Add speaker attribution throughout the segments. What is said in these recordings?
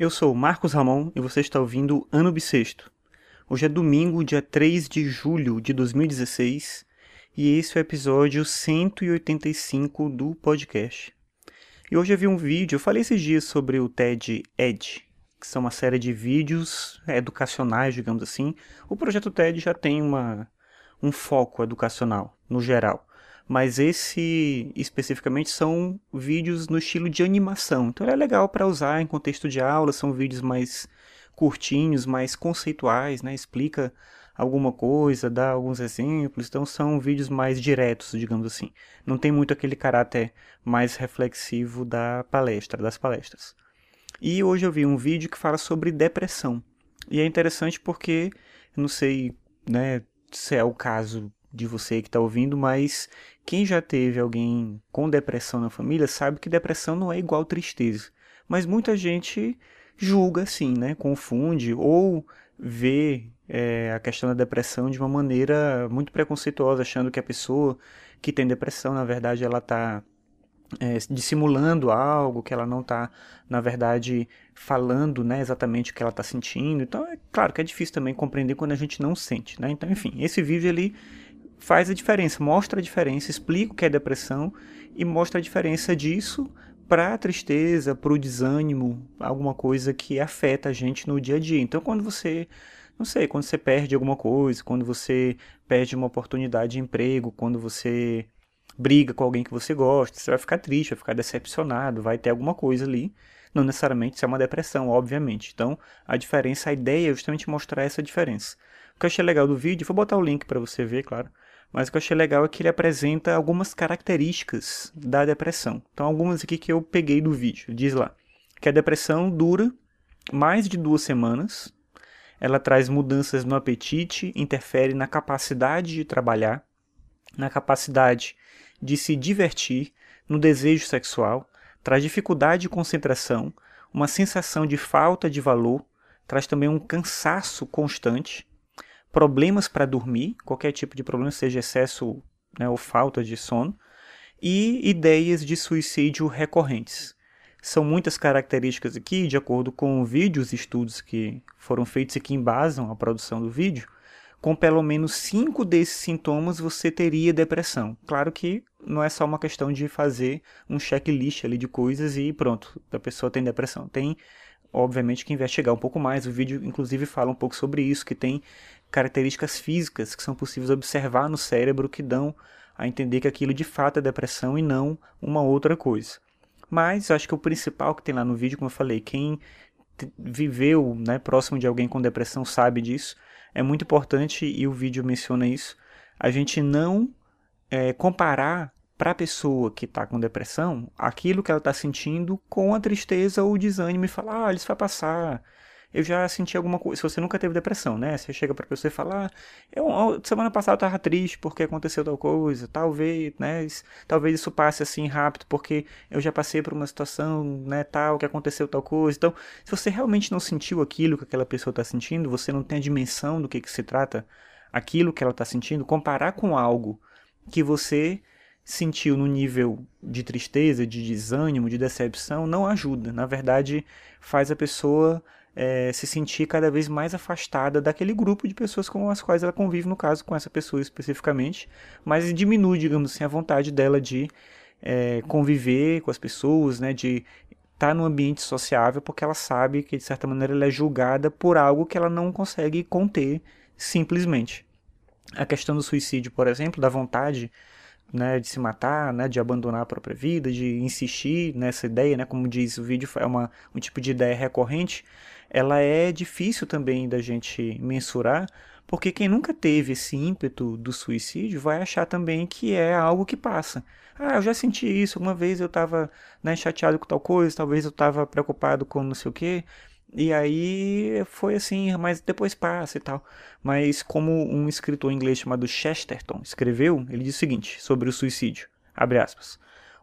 Speaker 1: Eu sou Marcos Ramon e você está ouvindo Ano Bissexto. Hoje é domingo, dia 3 de julho de 2016, e esse é o episódio 185 do podcast. E hoje eu vi um vídeo, eu falei esses dias sobre o TED Ed, que são uma série de vídeos educacionais, digamos assim. O projeto TED já tem uma, um foco educacional, no geral mas esse especificamente são vídeos no estilo de animação. Então é legal para usar em contexto de aula, são vídeos mais curtinhos, mais conceituais, né? Explica alguma coisa, dá alguns exemplos, então são vídeos mais diretos, digamos assim. Não tem muito aquele caráter mais reflexivo da palestra, das palestras. E hoje eu vi um vídeo que fala sobre depressão. E é interessante porque, não sei, né, se é o caso de você que está ouvindo, mas quem já teve alguém com depressão na família sabe que depressão não é igual tristeza. Mas muita gente julga assim, né? Confunde ou vê é, a questão da depressão de uma maneira muito preconceituosa, achando que a pessoa que tem depressão, na verdade, ela está é, dissimulando algo, que ela não está, na verdade, falando né, exatamente o que ela está sentindo. Então, é claro que é difícil também compreender quando a gente não sente. Né? Então, enfim, esse vídeo ele faz a diferença, mostra a diferença, explica o que é depressão e mostra a diferença disso para a tristeza, para o desânimo, alguma coisa que afeta a gente no dia a dia. Então, quando você, não sei, quando você perde alguma coisa, quando você perde uma oportunidade de emprego, quando você briga com alguém que você gosta, você vai ficar triste, vai ficar decepcionado, vai ter alguma coisa ali. Não necessariamente isso é uma depressão, obviamente. Então, a diferença, a ideia é justamente mostrar essa diferença. O que eu achei legal do vídeo, vou botar o link para você ver, claro mas o que eu achei legal é que ele apresenta algumas características da depressão. Então, algumas aqui que eu peguei do vídeo. Diz lá que a depressão dura mais de duas semanas, ela traz mudanças no apetite, interfere na capacidade de trabalhar, na capacidade de se divertir, no desejo sexual, traz dificuldade de concentração, uma sensação de falta de valor, traz também um cansaço constante, problemas para dormir, qualquer tipo de problema, seja excesso né, ou falta de sono, e ideias de suicídio recorrentes. São muitas características aqui, de acordo com vídeos e estudos que foram feitos e que embasam a produção do vídeo, com pelo menos cinco desses sintomas você teria depressão. Claro que não é só uma questão de fazer um checklist ali de coisas e pronto, a pessoa tem depressão. Tem, obviamente, que investigar um pouco mais. O vídeo, inclusive, fala um pouco sobre isso, que tem características físicas que são possíveis observar no cérebro que dão a entender que aquilo de fato é depressão e não uma outra coisa. Mas acho que o principal que tem lá no vídeo, como eu falei, quem viveu né, próximo de alguém com depressão sabe disso. É muito importante, e o vídeo menciona isso, a gente não é, comparar para a pessoa que está com depressão aquilo que ela está sentindo com a tristeza ou o desânimo e falar, ah, isso vai passar, eu já senti alguma coisa. Se você nunca teve depressão, né? Você chega pra pessoa e fala: ah, eu, semana passada eu tava triste porque aconteceu tal coisa, talvez, né? Talvez isso passe assim rápido porque eu já passei por uma situação, né? Tal, que aconteceu tal coisa. Então, se você realmente não sentiu aquilo que aquela pessoa tá sentindo, você não tem a dimensão do que, que se trata aquilo que ela tá sentindo, comparar com algo que você sentiu no nível de tristeza, de desânimo, de decepção, não ajuda. Na verdade, faz a pessoa é, se sentir cada vez mais afastada daquele grupo de pessoas com as quais ela convive, no caso com essa pessoa especificamente, mas diminui, digamos assim, a vontade dela de é, conviver com as pessoas, né, de estar tá num ambiente sociável, porque ela sabe que de certa maneira ela é julgada por algo que ela não consegue conter simplesmente. A questão do suicídio, por exemplo, da vontade né, de se matar, né, de abandonar a própria vida, de insistir nessa ideia, né, como diz o vídeo, é uma, um tipo de ideia recorrente, ela é difícil também da gente mensurar, porque quem nunca teve esse ímpeto do suicídio vai achar também que é algo que passa. Ah, eu já senti isso, uma vez eu estava né, chateado com tal coisa, talvez eu estava preocupado com não sei o quê, e aí foi assim, mas depois passa e tal. Mas como um escritor inglês chamado Chesterton escreveu, ele diz o seguinte sobre o suicídio, abre aspas,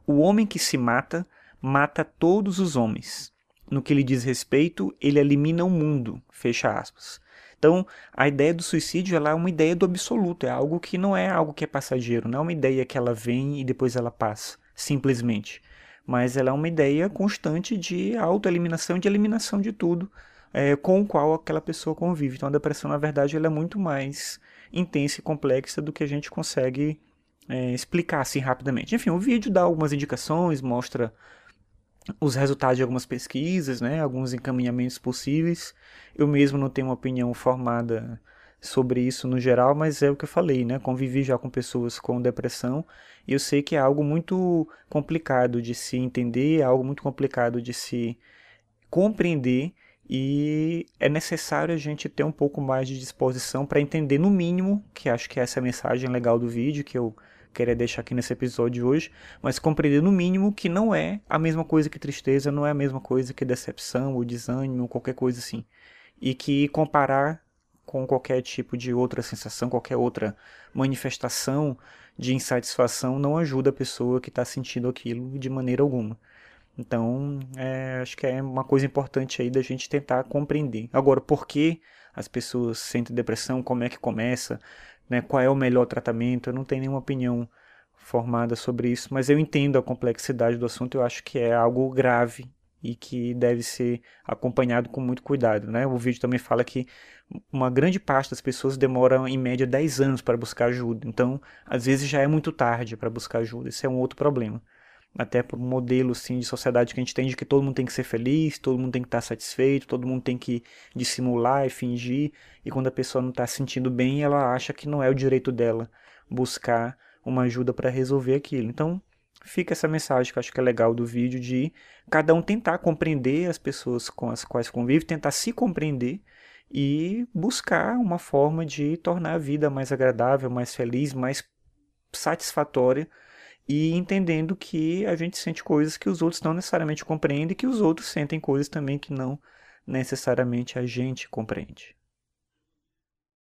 Speaker 1: o homem que se mata, mata todos os homens. No que lhe diz respeito, ele elimina o mundo, fecha aspas. Então, a ideia do suicídio ela é uma ideia do absoluto, é algo que não é algo que é passageiro, não é uma ideia que ela vem e depois ela passa, simplesmente mas ela é uma ideia constante de autoeliminação, de eliminação de tudo é, com o qual aquela pessoa convive. Então a depressão, na verdade, ela é muito mais intensa e complexa do que a gente consegue é, explicar assim rapidamente. Enfim, o vídeo dá algumas indicações, mostra os resultados de algumas pesquisas, né, alguns encaminhamentos possíveis. Eu mesmo não tenho uma opinião formada sobre isso no geral, mas é o que eu falei, né? Convivi já com pessoas com depressão e eu sei que é algo muito complicado de se entender, é algo muito complicado de se compreender e é necessário a gente ter um pouco mais de disposição para entender no mínimo, que acho que essa é a mensagem legal do vídeo que eu queria deixar aqui nesse episódio hoje, mas compreender no mínimo que não é a mesma coisa que tristeza, não é a mesma coisa que decepção ou desânimo, ou qualquer coisa assim. E que comparar com qualquer tipo de outra sensação, qualquer outra manifestação de insatisfação não ajuda a pessoa que está sentindo aquilo de maneira alguma. Então, é, acho que é uma coisa importante aí da gente tentar compreender. Agora, por que as pessoas sentem depressão, como é que começa, né, qual é o melhor tratamento. Eu não tenho nenhuma opinião formada sobre isso, mas eu entendo a complexidade do assunto. Eu acho que é algo grave e que deve ser acompanhado com muito cuidado. Né? O vídeo também fala que uma grande parte das pessoas demora em média 10 anos para buscar ajuda. Então, às vezes já é muito tarde para buscar ajuda. Esse é um outro problema até por um modelo assim, de sociedade que a gente tem de que todo mundo tem que ser feliz, todo mundo tem que estar satisfeito, todo mundo tem que dissimular e fingir, e quando a pessoa não está se sentindo bem, ela acha que não é o direito dela buscar uma ajuda para resolver aquilo. Então, fica essa mensagem que eu acho que é legal do vídeo de cada um tentar compreender as pessoas com as quais convive, tentar se compreender e buscar uma forma de tornar a vida mais agradável, mais feliz, mais satisfatória e entendendo que a gente sente coisas que os outros não necessariamente compreendem e que os outros sentem coisas também que não necessariamente a gente compreende.